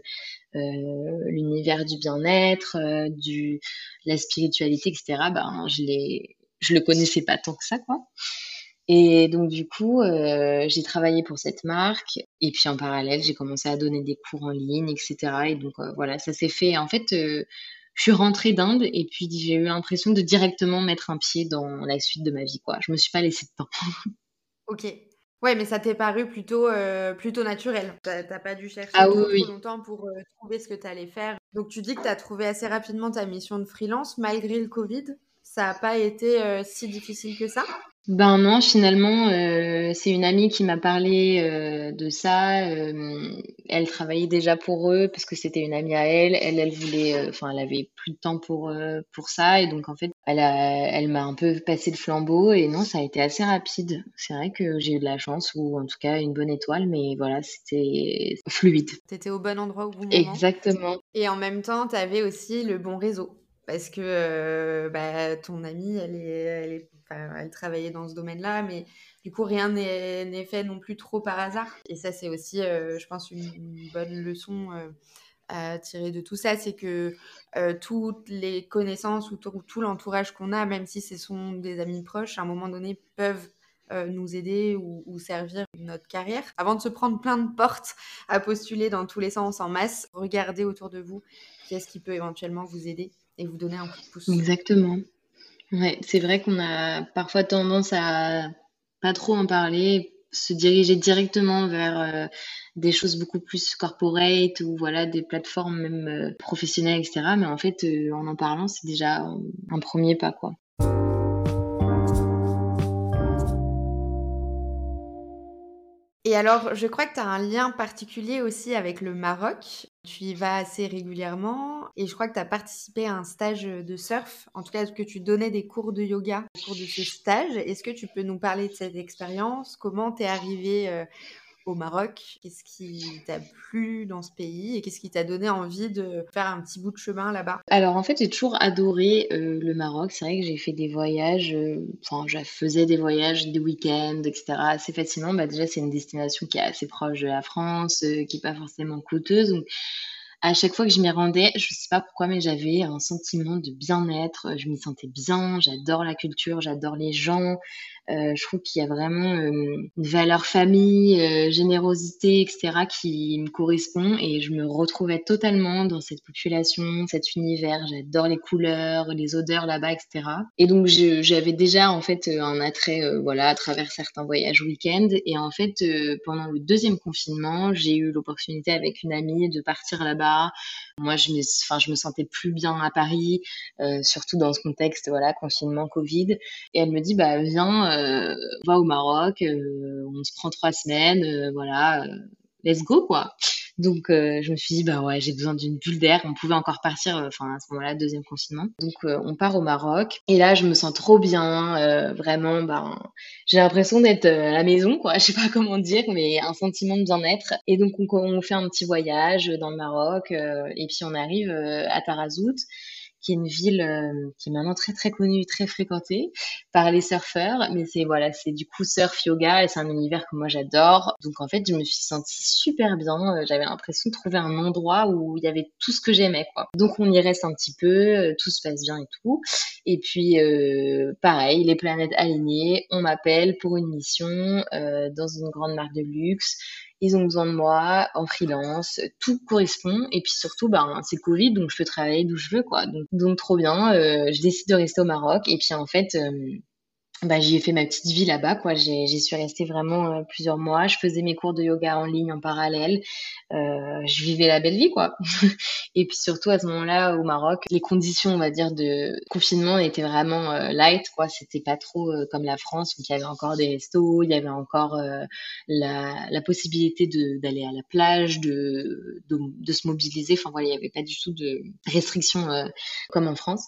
l'univers du bien-être, du la spiritualité, etc. Ben je l'ai, je le connaissais pas tant que ça, quoi. Et donc du coup, j'ai travaillé pour cette marque et puis en parallèle, j'ai commencé à donner des cours en ligne, etc. Et donc voilà, ça s'est fait. En fait, je suis rentrée d'Inde et puis j'ai eu l'impression de directement mettre un pied dans la suite de ma vie, quoi. Je me suis pas laissée de temps. ok. Ouais, mais ça t'est paru plutôt, plutôt naturel. T'as pas dû chercher ah trop, longtemps pour trouver ce que tu allais faire. Donc tu dis que tu as trouvé assez rapidement ta mission de freelance malgré le Covid? Ça n'a pas été si difficile que ça? Ben non, finalement, euh, c'est une amie qui m'a parlé euh, de ça. Euh, elle travaillait déjà pour eux parce que c'était une amie à elle. Elle, elle voulait, enfin, elle avait plus de temps pour pour ça et donc en fait, elle a, elle m'a un peu passé le flambeau et non, ça a été assez rapide. C'est vrai que j'ai eu de la chance ou en tout cas une bonne étoile, mais voilà, c'était fluide. T'étais au bon endroit au bon moment. Exactement. Et en même temps, t'avais aussi le bon réseau parce que bah, ton amie, elle est, elle travaillait dans ce domaine-là, mais du coup, rien n'est fait non plus trop par hasard. Et ça, c'est aussi, je pense, une, bonne leçon à tirer de tout ça, c'est que toutes les connaissances ou tout, l'entourage qu'on a, même si ce sont des amis proches, à un moment donné, peuvent nous aider ou, servir notre carrière. Avant de se prendre plein de portes à postuler dans tous les sens en masse, regardez autour de vous qui est-ce qui peut éventuellement vous aider et vous donner un coup de pouce. Exactement. Ouais, c'est vrai qu'on a parfois tendance à pas trop en parler, se diriger directement vers euh, des choses beaucoup plus corporate ou voilà des plateformes même euh, professionnelles, etc. Mais en fait, euh, en en parlant, c'est déjà un premier pas, quoi. Et alors, je crois que tu as un lien particulier aussi avec le Maroc. Tu y vas assez régulièrement et je crois que tu as participé à un stage de surf. En tout cas, que tu donnais des cours de yoga au cours de ce stage? Est-ce que tu peux nous parler de cette expérience? Comment tu es arrivé euh, au Maroc Qu'est-ce qui t'a plu dans ce pays et qu'est-ce qui t'a donné envie de faire un petit bout de chemin là-bas? Alors en fait, j'ai toujours adoré euh, le Maroc. C'est vrai que j'ai fait des voyages, euh, enfin, je faisais des voyages, des week-ends, etc. assez facilement. Bah, déjà, c'est une destination qui est assez proche de la France, euh, qui n'est pas forcément coûteuse. À chaque fois que je m'y rendais, je sais pas pourquoi, mais j'avais un sentiment de bien-être. Je m'y sentais bien. J'adore la culture, j'adore les gens. Euh, je trouve qu'il y a vraiment euh, une valeur famille, euh, générosité, etc. qui me correspond et je me retrouvais totalement dans cette population, cet univers. J'adore les couleurs, les odeurs là-bas, etc. Et donc j'avais déjà en fait un attrait, voilà, à travers certains voyages week-end. Et en fait, pendant le deuxième confinement, j'ai eu l'opportunité avec une amie de partir là-bas. Moi, je me, enfin, je me sentais plus bien à Paris, surtout dans ce contexte, voilà, confinement, Covid. Et elle me dit, bah viens euh, va au Maroc, euh, on se prend trois semaines, euh, voilà, let's go quoi. Donc je me suis dit bah ouais j'ai besoin d'une bulle d'air. On pouvait encore partir, enfin à ce moment-là deuxième confinement. Donc on part au Maroc et là je me sens trop bien, vraiment ben j'ai l'impression d'être à la maison quoi. Je sais pas comment dire mais un sentiment de bien-être. Et donc on, on, fait un petit voyage dans le Maroc et puis on arrive à Tarazout qui est une ville euh, qui est maintenant très très connue, très fréquentée par les surfeurs. Mais c'est voilà, c'est du coup surf yoga et c'est un univers que moi j'adore. Donc en fait, je me suis sentie super bien. Euh, j'avais l'impression de trouver un endroit où il y avait tout ce que j'aimais quoi. Donc on y reste un petit peu, euh, tout se passe bien et tout. Et puis pareil, les planètes alignées, on m'appelle pour une mission dans une grande marque de luxe ils ont besoin de moi en freelance, tout correspond. Et puis surtout, ben, c'est Covid, donc je peux travailler d'où je veux, quoi. Donc, donc trop bien. Euh, je décide de rester au Maroc. Et puis en fait, euh, bah, j'y ai fait ma petite vie là-bas, quoi. J'y suis restée vraiment euh, plusieurs mois. Je faisais mes cours de yoga en ligne en parallèle. Euh, je vivais la belle vie, quoi. et puis surtout à ce moment-là, au Maroc, les conditions, on va dire, de confinement étaient vraiment euh, light, quoi. C'était pas trop comme la France, où il y avait encore des restos, il y avait encore la, la, possibilité d'aller à la plage, de, de, de, se mobiliser. Enfin voilà, il y avait pas du tout de restrictions comme en France.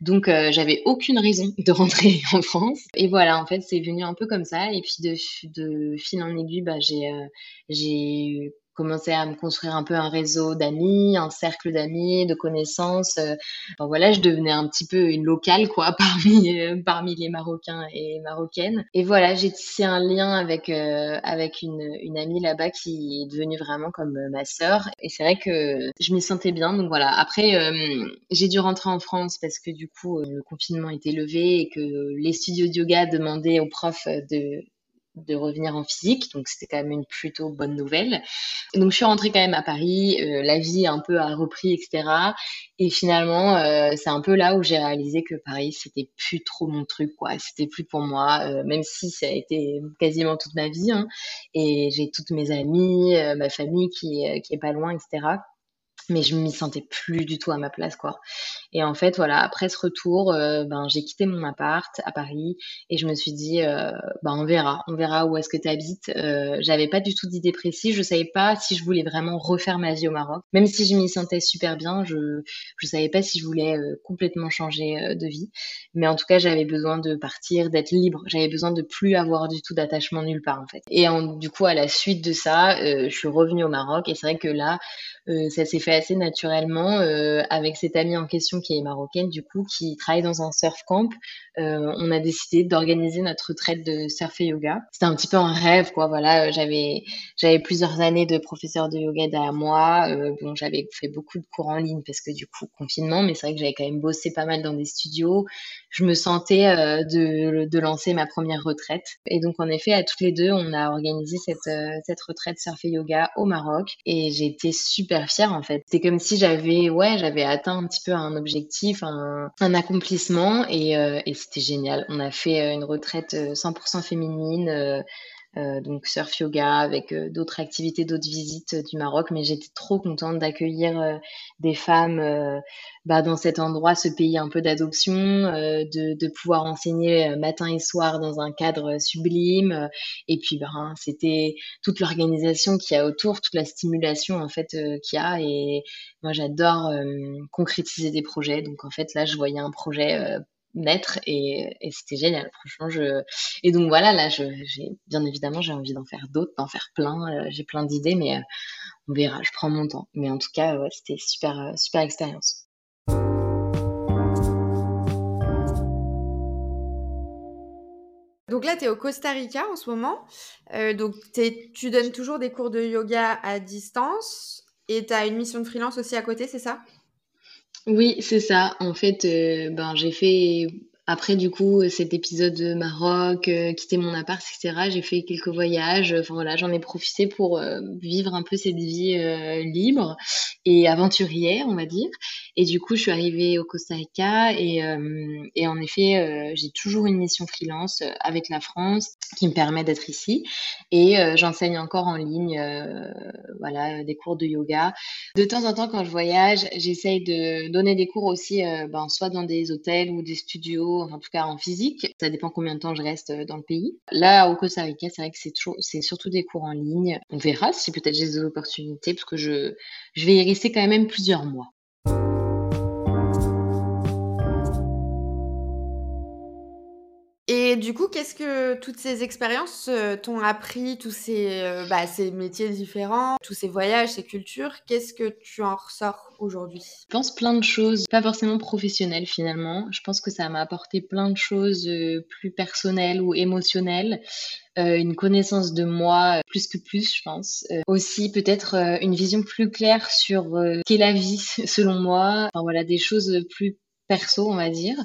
Donc j'avais aucune raison de rentrer en France. Et voilà, en fait, c'est venu un peu comme ça. Et puis de, de fil en aiguille, bah, j'ai, euh, j'ai commencé à me construire un peu un réseau d'amis, un cercle d'amis, de connaissances. voilà, je devenais un petit peu une locale, quoi, parmi, parmi les Marocains et Marocaines. Et voilà, j'ai tissé un lien avec, avec une, une amie là-bas qui est devenue vraiment comme ma sœur. Et c'est vrai que je m'y sentais bien. Donc voilà, après, j'ai dû rentrer en France parce que du coup, le confinement était levé et que les studios de yoga demandaient aux profs de de revenir en physique, donc c'était quand même une plutôt bonne nouvelle. donc je suis rentrée quand même à Paris, euh, la vie un peu a repris, etc. Et finalement, euh, c'est un peu là où j'ai réalisé que Paris c'était plus trop mon truc, quoi. C'était plus pour moi, euh, même si ça a été quasiment toute ma vie. Hein. et j'ai toutes mes amies, ma famille qui, qui est pas loin, etc mais je m'y sentais plus du tout à ma place quoi. Et en fait voilà, après ce retour, euh, ben j'ai quitté mon appart à Paris et je me suis dit euh, ben on verra, on verra où est-ce que tu habites. Euh, j'avais pas du tout d'idée précise, je savais pas si je voulais vraiment refaire ma vie au Maroc, même si je m'y sentais super bien, je je savais pas si je voulais complètement changer de vie, mais en tout cas, j'avais besoin de partir, d'être libre, j'avais besoin de plus avoir du tout d'attachement nulle part en fait. Et du coup à la suite de ça, je suis revenue au Maroc et c'est vrai que là euh, ça s'est fait assez naturellement euh, avec cette amie en question qui est marocaine du coup, qui travaille dans un surf camp. Euh, on a décidé d'organiser notre retraite de surf et yoga. C'était un petit peu un rêve, quoi. Voilà, j'avais j'avais plusieurs années de professeur de yoga derrière moi. bon, j'avais fait beaucoup de cours en ligne parce que du coup confinement, mais c'est vrai que j'avais quand même bossé pas mal dans des studios. Je me sentais de, de lancer ma première retraite. Et donc en effet, à toutes les deux, on a organisé cette cette retraite surf et yoga au Maroc et été super fière en fait. C'était comme si j'avais ouais j'avais atteint un petit peu un objectif, un, accomplissement et, euh, et c'était génial. On a fait euh, une retraite 100% euh, féminine. Euh, donc surf yoga avec d'autres activités, d'autres visites du Maroc. Mais j'étais trop contente d'accueillir des femmes bah, dans cet endroit, ce pays un peu d'adoption, de, pouvoir enseigner matin et soir dans un cadre sublime. et puis, ben, c'était toute l'organisation qu'il y a autour, toute la stimulation en fait qu'il y a. Et moi, j'adore concrétiser des projets. Donc, en fait, là, je voyais un projet naître et, c'était génial franchement je et donc voilà là j'ai bien évidemment j'ai envie d'en faire d'autres d'en faire plein euh, j'ai plein d'idées mais euh, on verra je prends mon temps. Mais en tout cas c'était super euh, super expérience. Donc là, tu es au Costa Rica en ce moment. donc, tu donnes toujours des cours de yoga à distance et tu as une mission de freelance aussi à côté, c'est ça? Oui, c'est ça. En fait, euh, ben, j'ai fait après, du coup, cet épisode de Maroc, euh, quitter mon appart, etc., j'ai fait quelques voyages. Enfin voilà, j'en ai profité pour euh, vivre un peu cette vie euh, libre et aventurière, on va dire. Et du coup, je suis arrivée au Costa Rica et, en effet, j'ai toujours une mission freelance avec la France qui me permet d'être ici. Et j'enseigne encore en ligne, voilà, des cours de yoga. De temps en temps, quand je voyage, j'essaye de donner des cours aussi, ben, soit dans des hôtels ou des studios en tout cas en physique. Ça dépend combien de temps je reste euh, dans le pays. Là, au Costa Rica, c'est vrai que c'est c'est surtout des cours en ligne. On verra si peut-être j'ai des opportunités parce que je, je vais y rester quand même plusieurs mois. Et du coup, qu'est-ce que toutes ces expériences euh, t'ont appris, tous ces, euh, bah, ces métiers différents, tous ces voyages, ces cultures, qu'est-ce que tu en ressors aujourd'hui? Je pense plein de choses, pas forcément professionnelles finalement. Je pense que ça m'a apporté plein de choses euh, plus personnelles ou émotionnelles. une connaissance de moi plus que plus, je pense. aussi peut-être une vision plus claire sur qu'est la vie selon moi. Enfin voilà, des choses plus perso, on va dire.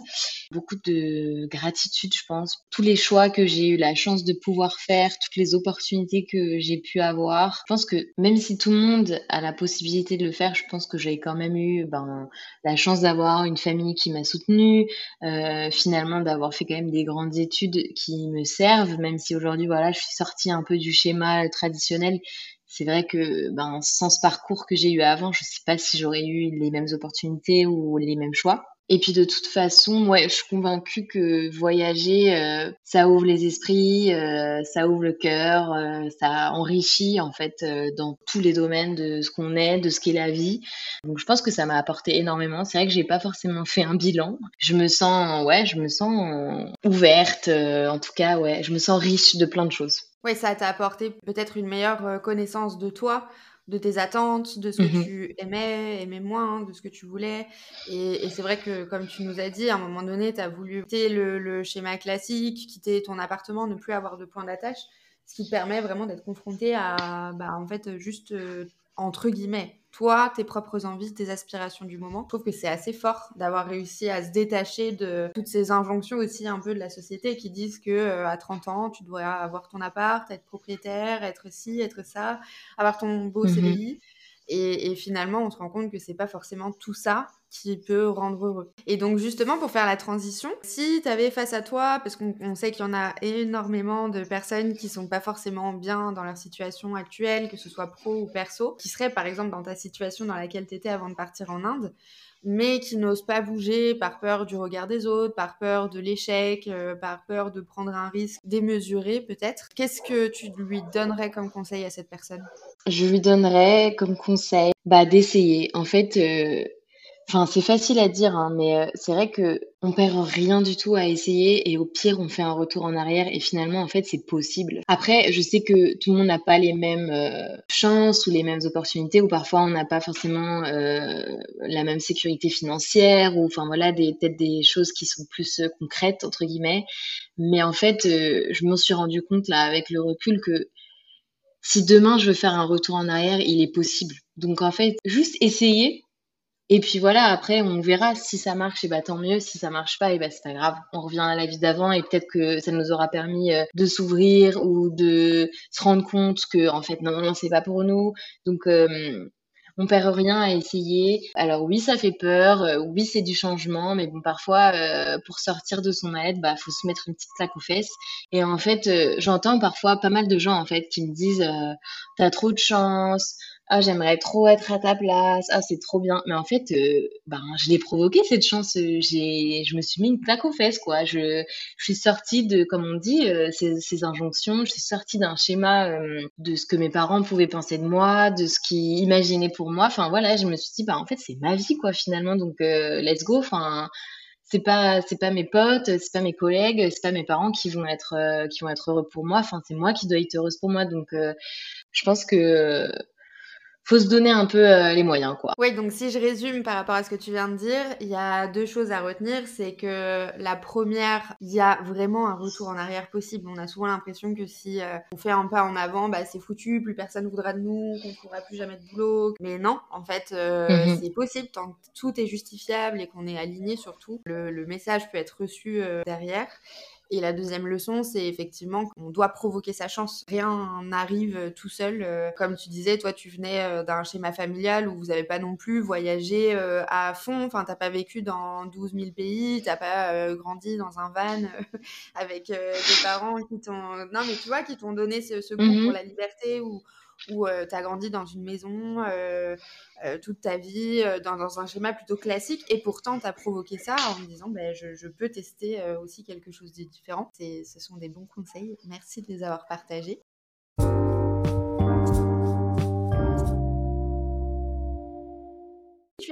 Beaucoup de gratitude, je pense. Tous les choix que j'ai eu la chance de pouvoir faire, toutes les opportunités que j'ai pu avoir. Je pense que même si tout le monde a la possibilité de le faire, je pense que j'ai quand même eu ben, la chance d'avoir une famille qui m'a soutenue, euh, finalement d'avoir fait quand même des grandes études qui me servent, même si aujourd'hui, voilà, je suis sortie un peu du schéma traditionnel c'est vrai que ben, sans ce parcours que j'ai eu avant, je ne sais pas si j'aurais eu les mêmes opportunités ou les mêmes choix. Et puis de toute façon, ouais, je suis convaincue que voyager, euh, ça ouvre les esprits, euh, ça ouvre le cœur, euh, ça enrichit en fait dans tous les domaines de ce qu'on est, de ce qu'est la vie. Donc je pense que ça m'a apporté énormément. C'est vrai que j'ai pas forcément fait un bilan. Je me sens, ouais, je me sens ouverte. en tout cas, ouais, je me sens riche de plein de choses. Oui, ça t'a apporté peut-être une meilleure connaissance de toi, de tes attentes, de ce que Mmh tu aimais, aimais moins, de ce que tu voulais. Et, c'est vrai que, comme tu nous as dit, à un moment donné, tu as voulu quitter le, schéma classique, quitter ton appartement, ne plus avoir de point d'attache, ce qui te permet vraiment d'être confronté à, bah, en fait, juste entre guillemets, toi, tes propres envies, tes aspirations du moment. Je trouve que c'est assez fort d'avoir réussi à se détacher de toutes ces injonctions aussi un peu de la société qui disent que euh, à 30 ans, tu dois avoir ton appart, être propriétaire, être ci, être ça, avoir ton beau Mmh CDI. Et, finalement, on se rend compte que c'est pas forcément tout ça qui peut rendre heureux. Et donc, justement, pour faire la transition, si tu avais face à toi, parce qu'on sait qu'il y en a énormément de personnes qui sont pas forcément bien dans leur situation actuelle, que ce soit pro ou perso, qui seraient par exemple dans ta situation dans laquelle tu étais avant de partir en Inde, mais qui n'osent pas bouger par peur du regard des autres, par peur de l'échec, euh, par peur de prendre un risque démesuré peut-être. Qu'est-ce que tu lui donnerais comme conseil à cette personne? Je lui donnerais comme conseil bah, d'essayer. En fait, euh, Enfin, c'est facile à dire, hein, mais euh, c'est vrai que on perd rien du tout à essayer et au pire, on fait un retour en arrière et finalement, en fait, c'est possible. Après, je sais que tout le monde n'a pas les mêmes euh, chances ou les mêmes opportunités ou parfois on n'a pas forcément euh, la même sécurité financière ou enfin voilà, des peut-être des choses qui sont plus concrètes entre guillemets. Mais en fait, je m'en suis rendu compte là avec le recul que si demain je veux faire un retour en arrière, il est possible. Donc en fait, juste essayer et puis voilà, après, on verra si ça marche, et bah tant mieux. Si ça marche pas, et bah c'est pas grave. On revient à la vie d'avant et peut-être que ça nous aura permis euh, de s'ouvrir ou de se rendre compte que en fait non, non, c'est pas pour nous. Donc euh, on perd rien à essayer. Alors oui, ça fait peur, euh, oui, c'est du changement, mais bon, parfois, pour sortir de son mal-être, bah, faut se mettre une petite claque aux fesses. Et en fait, j'entends parfois pas mal de gens, en fait, qui me disent, t'as trop de chance, ah j'aimerais trop être à ta place, ah c'est trop bien. Mais en fait, euh, ben je l'ai provoqué cette chance. Euh, j'ai, je me suis mis une claque aux fesses quoi. Je, suis sortie de, comme on dit, euh, ces, ces, injonctions. Je suis sortie d'un schéma de ce que mes parents pouvaient penser de moi, de ce qu'ils imaginaient pour moi. Enfin voilà, je me suis dit bah en fait c'est ma vie quoi finalement. Donc let's go. Enfin c'est pas c'est pas mes potes, c'est pas mes collègues, c'est pas mes parents qui vont être qui vont être heureux pour moi. Enfin c'est moi qui dois être heureuse pour moi. Donc je pense que faut se donner un peu euh, les moyens, quoi. Oui, donc si je résume par rapport à ce que tu viens de dire, il y a deux choses à retenir. C'est que la première, il y a vraiment un retour en arrière possible. On a souvent l'impression que si euh, on fait un pas en avant, bah, c'est foutu, plus personne voudra de nous, qu'on ne pourra plus jamais de boulot. Mais non, en fait, euh, mhm. c'est possible tant que tout est justifiable et qu'on est aligné surtout. Le, le message peut être reçu derrière. Et la deuxième leçon, c'est effectivement qu'on doit provoquer sa chance. Rien n'arrive euh, tout seul. Euh, comme tu disais, toi, tu venais euh, d'un schéma familial où vous n'avez pas non plus voyagé à fond. Enfin, t'as pas vécu dans 12 000 pays, t'as pas grandi dans un van avec des parents qui t'ont, non, mais tu vois, qui t'ont donné ce, goût pour mmh la liberté ou où tu as grandi dans une maison toute ta vie, dans, un schéma plutôt classique, et pourtant tu as provoqué ça en me disant ben, je, peux tester aussi quelque chose de différent. Ce sont des bons conseils. Merci de les avoir partagés.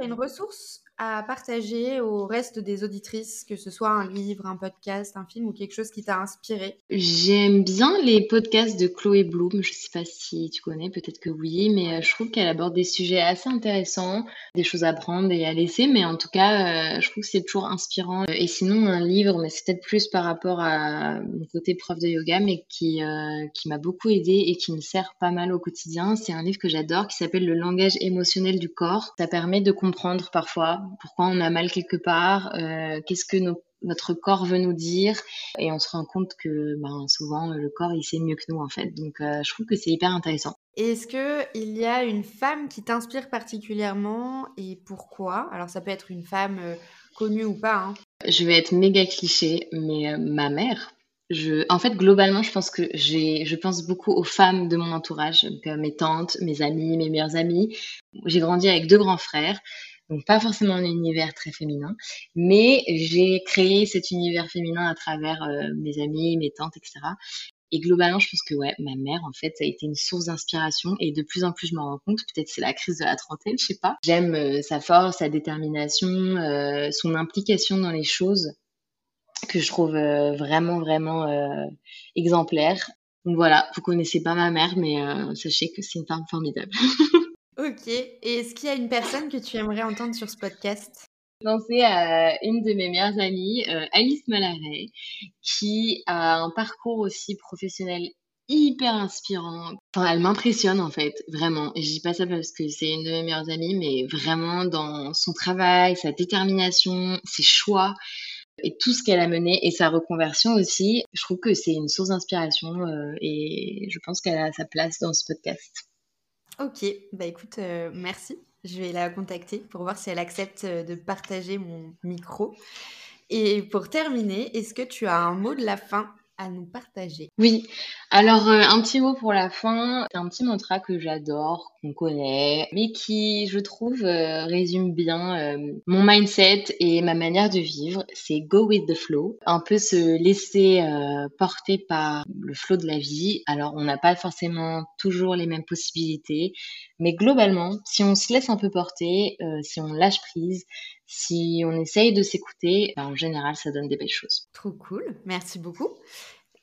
Une ressource à partager au reste des auditrices, que ce soit un livre, un podcast, un film ou quelque chose qui t'a inspiré? J'aime bien les podcasts de Chloé Bloom. Je ne sais pas si tu connais, peut-être que oui, mais euh, je trouve qu'elle aborde des sujets assez intéressants, des choses à prendre et à laisser, mais en tout cas, euh, je trouve que c'est toujours inspirant. Et sinon, un livre, mais c'est peut-être plus par rapport à mon côté prof de yoga, mais qui, euh, qui m'a beaucoup aidé et qui me sert pas mal au quotidien. C'est un livre que j'adore qui s'appelle Le langage émotionnel du corps. Ça permet de comprendre parfois pourquoi on a mal quelque part, euh, qu'est-ce que notre corps veut nous dire et on se rend compte que ben, souvent le corps il sait mieux que nous en fait donc euh, je trouve que c'est hyper intéressant. Est-ce que il y a une femme qui t'inspire particulièrement et pourquoi? Alors ça peut être une femme euh, connue ou pas. Hein. Je vais être méga cliché mais ma mère je, en fait, globalement, je pense que j'ai, je pense beaucoup aux femmes de mon entourage, mes tantes, mes amis, mes meilleures amies. J'ai grandi avec deux grands frères donc pas forcément un univers très féminin, mais j'ai créé cet univers féminin à travers euh, mes amis, mes tantes, etc. Et globalement, je pense que ouais, ma mère, en fait, ça a été une source d'inspiration et de plus en plus, je m'en rends compte. Peut-être c'est la crise de la trentaine, je sais pas. J'aime euh, sa force, sa détermination, euh, son implication dans les choses que je trouve vraiment, vraiment exemplaire. Donc voilà, vous connaissez pas ma mère, mais sachez que c'est une femme formidable. ok. Et est-ce qu'il y a une personne que tu aimerais entendre sur ce podcast? Penser à une de mes meilleures amies, Alice Malaret, qui a un parcours aussi professionnel hyper inspirant. Enfin, elle m'impressionne en fait, vraiment. Et je dis pas ça parce que c'est une de mes meilleures amies, mais vraiment dans son travail, sa détermination, ses choix et tout ce qu'elle a mené et sa reconversion aussi. Je trouve que c'est une source d'inspiration euh, et je pense qu'elle a sa place dans ce podcast. Ok, bah écoute, euh, merci. Je vais la contacter pour voir si elle accepte euh, de partager mon micro. Et pour terminer, est-ce que tu as un mot de la fin? Nous partager Oui, alors euh, un petit mot pour la fin. C'est un petit mantra que j'adore, qu'on connaît, mais qui, je trouve, euh, résume bien euh, mon mindset et ma manière de vivre. C'est go with the flow, un peu se laisser porter par le flow de la vie. Alors on n'a pas forcément toujours les mêmes possibilités, mais globalement, si on se laisse un peu porter, si on lâche prise, si on essaye de s'écouter, ben, en général, ça donne des belles choses. Trop cool, merci beaucoup.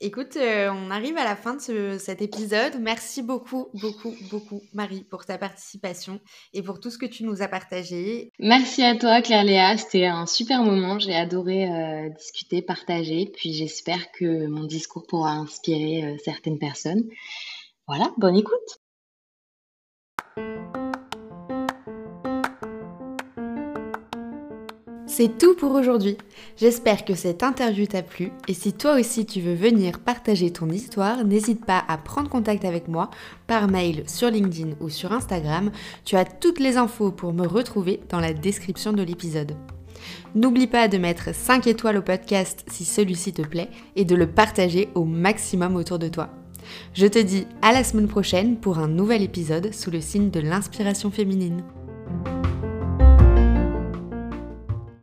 Écoute, euh, on arrive à la fin de cet épisode. Merci beaucoup, beaucoup, beaucoup, Marie, pour ta participation et pour tout ce que tu nous as partagé. Merci à toi, Claire Léa. C'était un super moment. J'ai adoré euh, discuter, partager. Puis j'espère que mon discours pourra inspirer euh, certaines personnes. Voilà, bonne écoute. C'est tout pour aujourd'hui. J'espère que cette interview t'a plu et si toi aussi tu veux venir partager ton histoire, n'hésite pas à prendre contact avec moi par mail sur LinkedIn ou sur Instagram. Tu as toutes les infos pour me retrouver dans la description de l'épisode. N'oublie pas de mettre 5 étoiles au podcast si celui-ci te plaît et de le partager au maximum autour de toi. Je te dis à la semaine prochaine pour un nouvel épisode sous le signe de l'inspiration féminine.